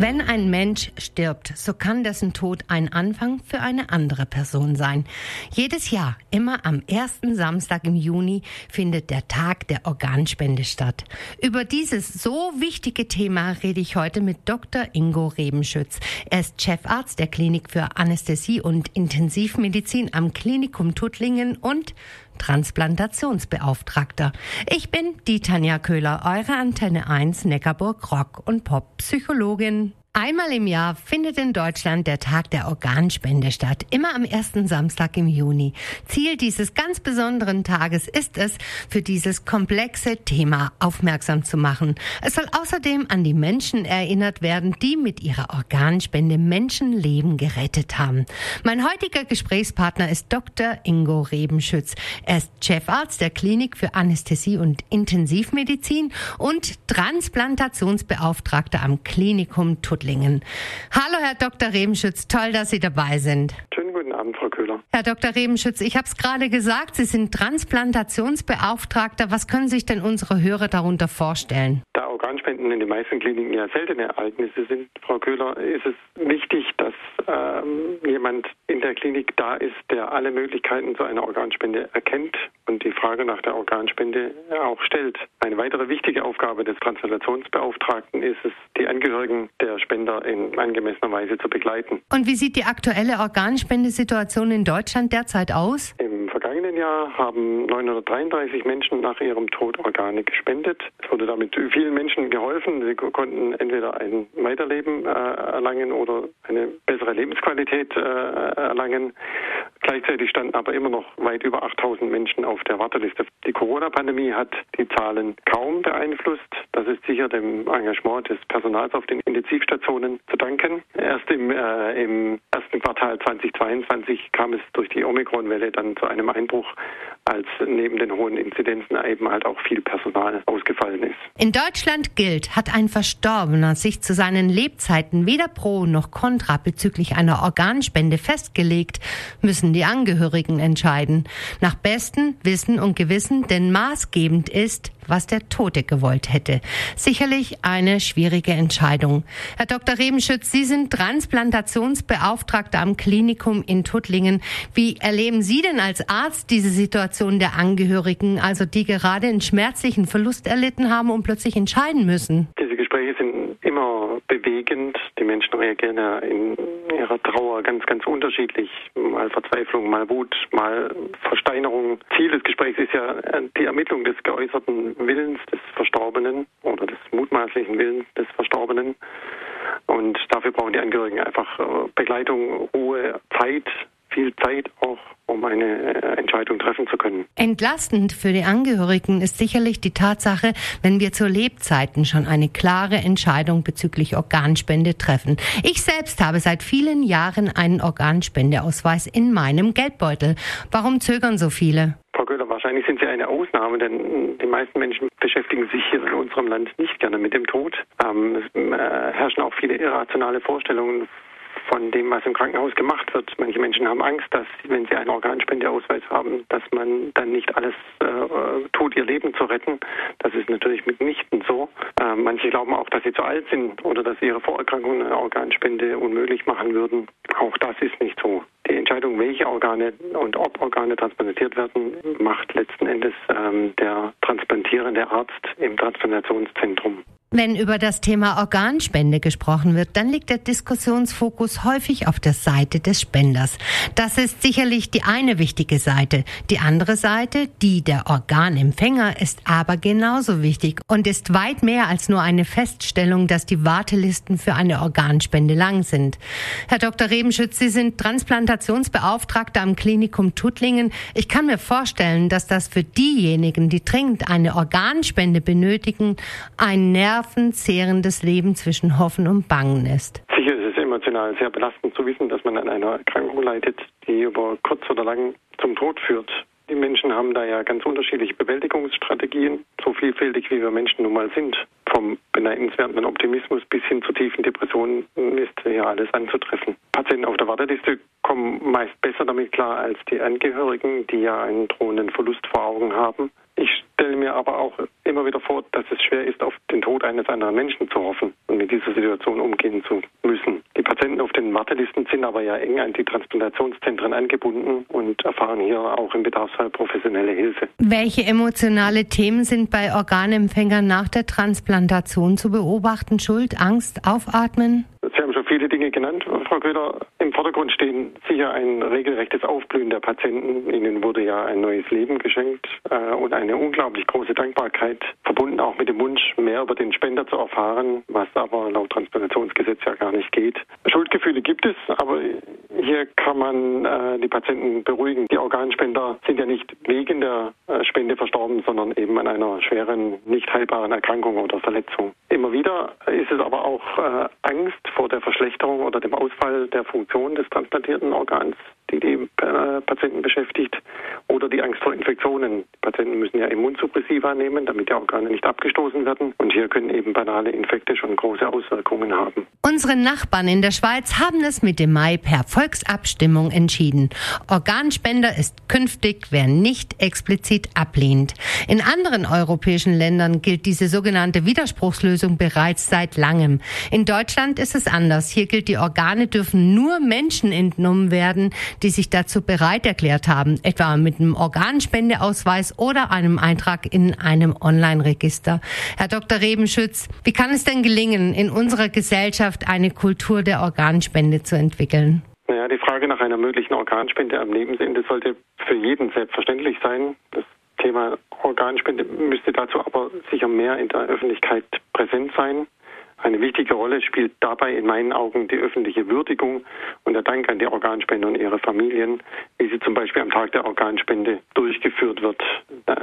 Wenn ein Mensch stirbt, so kann dessen Tod ein Anfang für eine andere Person sein. Jedes Jahr, immer am ersten Samstag im Juni, findet der Tag der Organspende statt. Über dieses so wichtige Thema rede ich heute mit Dr. Ingo Rebenschütz. Er ist Chefarzt der Klinik für Anästhesie und Intensivmedizin am Klinikum Tuttlingen und Transplantationsbeauftragter. Ich bin die Tanja Köhler, eure Antenne 1 Neckarburg Rock und Pop Psychologin. Einmal im Jahr findet in Deutschland der Tag der Organspende statt, immer am ersten Samstag im Juni. Ziel dieses ganz besonderen Tages ist es, für dieses komplexe Thema aufmerksam zu machen. Es soll außerdem an die Menschen erinnert werden, die mit ihrer Organspende Menschenleben gerettet haben. Mein heutiger Gesprächspartner ist Dr. Ingo Rebenschütz. Er ist Chefarzt der Klinik für Anästhesie und Intensivmedizin und Transplantationsbeauftragter am Klinikum. Reutlingen. Hallo, Herr Dr. Rebenschütz, toll, dass Sie dabei sind. Schönen Köhler. Herr Dr. Rebenschütz, ich habe es gerade gesagt, Sie sind Transplantationsbeauftragter. Was können sich denn unsere Hörer darunter vorstellen? Da Organspenden in den meisten Kliniken ja seltene Ereignisse sind, Frau Köhler, ist es wichtig, dass ähm, jemand in der Klinik da ist, der alle Möglichkeiten zu einer Organspende erkennt und die Frage nach der Organspende auch stellt. Eine weitere wichtige Aufgabe des Transplantationsbeauftragten ist es, die Angehörigen der Spender in angemessener Weise zu begleiten. Und wie sieht die aktuelle Organspendesituation in Deutschland derzeit aus? Im vergangenen Jahr haben 933 Menschen nach ihrem Tod Organe gespendet. Es wurde damit vielen Menschen geholfen. Sie konnten entweder ein Weiterleben äh, erlangen oder eine bessere Lebensqualität äh, erlangen. Gleichzeitig standen aber immer noch weit über 8000 Menschen auf der Warteliste. Die Corona-Pandemie hat die Zahlen kaum beeinflusst. Das ist sicher dem Engagement des Personals auf den Intensivstationen zu danken. Erst im, äh, im ersten Quartal 2022 kam es durch die Omikron-Welle dann zu einem Einbruch, als neben den hohen Inzidenzen eben halt auch viel Personal ausgefallen ist. In Deutschland gilt, hat ein Verstorbener sich zu seinen Lebzeiten weder pro noch contra bezüglich einer Organspende festgelegt, müssen die Angehörigen entscheiden. Nach bestem Wissen und Gewissen, denn maßgebend ist, was der Tote gewollt hätte. Sicherlich eine schwierige Entscheidung. Herr Dr. Rebenschütz, Sie sind Transplantationsbeauftragter am Klinikum in Tuttlingen. Wie erleben Sie denn als Arzt diese Situation der Angehörigen, also die gerade einen schmerzlichen Verlust erlitten haben und plötzlich entscheiden müssen? Gespräche sind immer bewegend. Die Menschen reagieren ja in ihrer Trauer ganz, ganz unterschiedlich. Mal Verzweiflung, mal Wut, mal Versteinerung. Ziel des Gesprächs ist ja die Ermittlung des geäußerten Willens des Verstorbenen oder des mutmaßlichen Willens des Verstorbenen. Und dafür brauchen die Angehörigen einfach äh, Begleitung, Ruhe, Zeit, viel Zeit auch, um eine äh, zu können. Entlastend für die Angehörigen ist sicherlich die Tatsache, wenn wir zu Lebzeiten schon eine klare Entscheidung bezüglich Organspende treffen. Ich selbst habe seit vielen Jahren einen Organspendeausweis in meinem Geldbeutel. Warum zögern so viele? Frau Köhler, wahrscheinlich sind Sie eine Ausnahme, denn die meisten Menschen beschäftigen sich hier in unserem Land nicht gerne mit dem Tod. Ähm, es äh, herrschen auch viele irrationale Vorstellungen von dem, was im Krankenhaus gemacht wird. Manche Menschen haben Angst, dass, wenn sie einen Organspendeausweis haben, dass man dann nicht alles äh, tut, ihr Leben zu retten. Das ist natürlich mitnichten so. Äh, manche glauben auch, dass sie zu alt sind oder dass ihre Vorerkrankungen eine Organspende unmöglich machen würden. Auch das ist nicht so. Die Entscheidung, welche Organe und ob Organe transplantiert werden, macht letzten Endes ähm, der transplantierende Arzt im Transplantationszentrum. Wenn über das Thema Organspende gesprochen wird, dann liegt der Diskussionsfokus häufig auf der Seite des Spenders. Das ist sicherlich die eine wichtige Seite. Die andere Seite, die der Organempfänger, ist aber genauso wichtig und ist weit mehr als nur eine Feststellung, dass die Wartelisten für eine Organspende lang sind. Herr Dr. Rebenschütz, Sie sind Transplantationsbeauftragter am Klinikum Tuttlingen. Ich kann mir vorstellen, dass das für diejenigen, die dringend eine Organspende benötigen, ein Nerv nervenzehrendes Leben zwischen Hoffen und Bangen ist. Sicher ist es emotional sehr belastend zu wissen, dass man an einer Erkrankung leidet, die über kurz oder lang zum Tod führt. Die Menschen haben da ja ganz unterschiedliche Bewältigungsstrategien, so vielfältig wie wir Menschen nun mal sind. Vom beneidenswerten Optimismus bis hin zu tiefen Depressionen ist ja alles anzutreffen. Patienten auf der Warteliste kommen meist besser damit klar als die Angehörigen, die ja einen drohenden Verlust vor Augen haben. Ich stelle mir aber auch immer wieder vor, dass es schwer ist, auf den Tod eines anderen Menschen zu hoffen und mit dieser Situation umgehen zu müssen. Die Patienten auf den Wartelisten sind aber ja eng an die Transplantationszentren angebunden und erfahren hier auch im Bedarfsfall professionelle Hilfe. Welche emotionale Themen sind bei Organempfängern nach der Transplantation zu beobachten? Schuld, Angst, Aufatmen? Viele Dinge genannt, Frau Köhler. Im Vordergrund stehen sicher ein regelrechtes Aufblühen der Patienten. Ihnen wurde ja ein neues Leben geschenkt äh, und eine unglaublich große Dankbarkeit, verbunden auch mit dem Wunsch, mehr über den Spender zu erfahren, was aber laut Transplantationsgesetz ja gar nicht geht. Schuldgefühle gibt es, aber hier kann man äh, die Patienten beruhigen. Die Organspender sind ja nicht wegen der äh, Spende verstorben, sondern eben an einer schweren, nicht heilbaren Erkrankung oder Verletzung. Immer wieder ist es aber auch äh, Angst vor der Verschlechterung oder dem Ausfall der Funktion des transplantierten Organs, die die äh, Patienten beschäftigt, oder die Angst vor Infektionen. Die Patienten müssen ja Immunsuppressiva nehmen, damit die Organe nicht abgestoßen werden. Und hier können eben banale Infekte schon große Auswirkungen haben. Unsere Nachbarn in der Schweiz haben es mit dem Mai per Volksabstimmung entschieden. Organspender ist künftig, wer nicht explizit ablehnt. In anderen europäischen Ländern gilt diese sogenannte Widerspruchslösung bereits seit langem. In Deutschland ist es anders. Hier gilt, die Organe dürfen nur Menschen entnommen werden, die sich dazu bereit erklärt haben, etwa mit einem Organspendeausweis oder einem Eintrag in einem Online-Register. Herr Dr. Rebenschütz, wie kann es denn gelingen, in unserer Gesellschaft eine Kultur der Organspende zu entwickeln? Naja, die Frage nach einer möglichen Organspende am Lebensende sollte für jeden selbstverständlich sein. Das Thema Organspende müsste dazu aber sicher mehr in der Öffentlichkeit präsent sein. Eine wichtige Rolle spielt dabei in meinen Augen die öffentliche Würdigung und der Dank an die Organspender und ihre Familien, wie sie zum Beispiel am Tag der Organspende durchgeführt wird.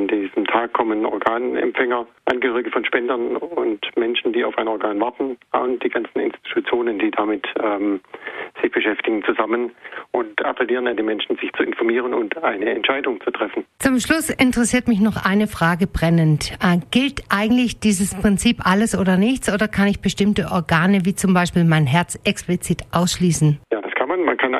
An diesem Tag kommen Organempfänger, Angehörige von Spendern und Menschen, die auf ein Organ warten und die ganzen Institutionen, die damit ähm, sich beschäftigen, zusammen und appellieren an die Menschen, sich zu informieren und eine Entscheidung zu treffen. Zum Schluss interessiert mich noch eine Frage brennend. Äh, gilt eigentlich dieses Prinzip alles oder nichts oder kann ich bestimmte Organe wie zum Beispiel mein Herz explizit ausschließen? Ja, das kann man. Man kann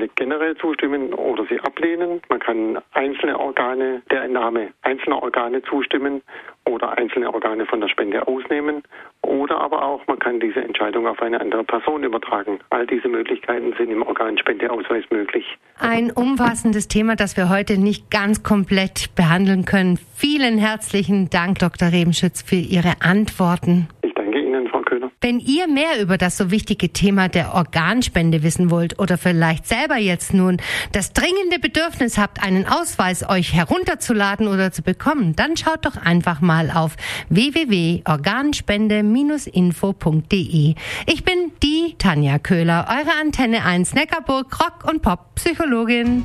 Organspende generell zustimmen oder sie ablehnen. Man kann einzelne Organe, der Entnahme einzelner Organe zustimmen oder einzelne Organe von der Spende ausnehmen. Oder aber auch, man kann diese Entscheidung auf eine andere Person übertragen. All diese Möglichkeiten sind im Organspendeausweis möglich. Ein umfassendes Thema, das wir heute nicht ganz komplett behandeln können. Vielen herzlichen Dank, Dr. Rebenschütz, für Ihre Antworten. Wenn ihr mehr über das so wichtige Thema der Organspende wissen wollt oder vielleicht selber jetzt nun das dringende Bedürfnis habt, einen Ausweis euch herunterzuladen oder zu bekommen, dann schaut doch einfach mal auf www.organspende-info.de. Ich bin die Tanja Köhler, eure Antenne 1 Neckarburg Rock und Pop Psychologin.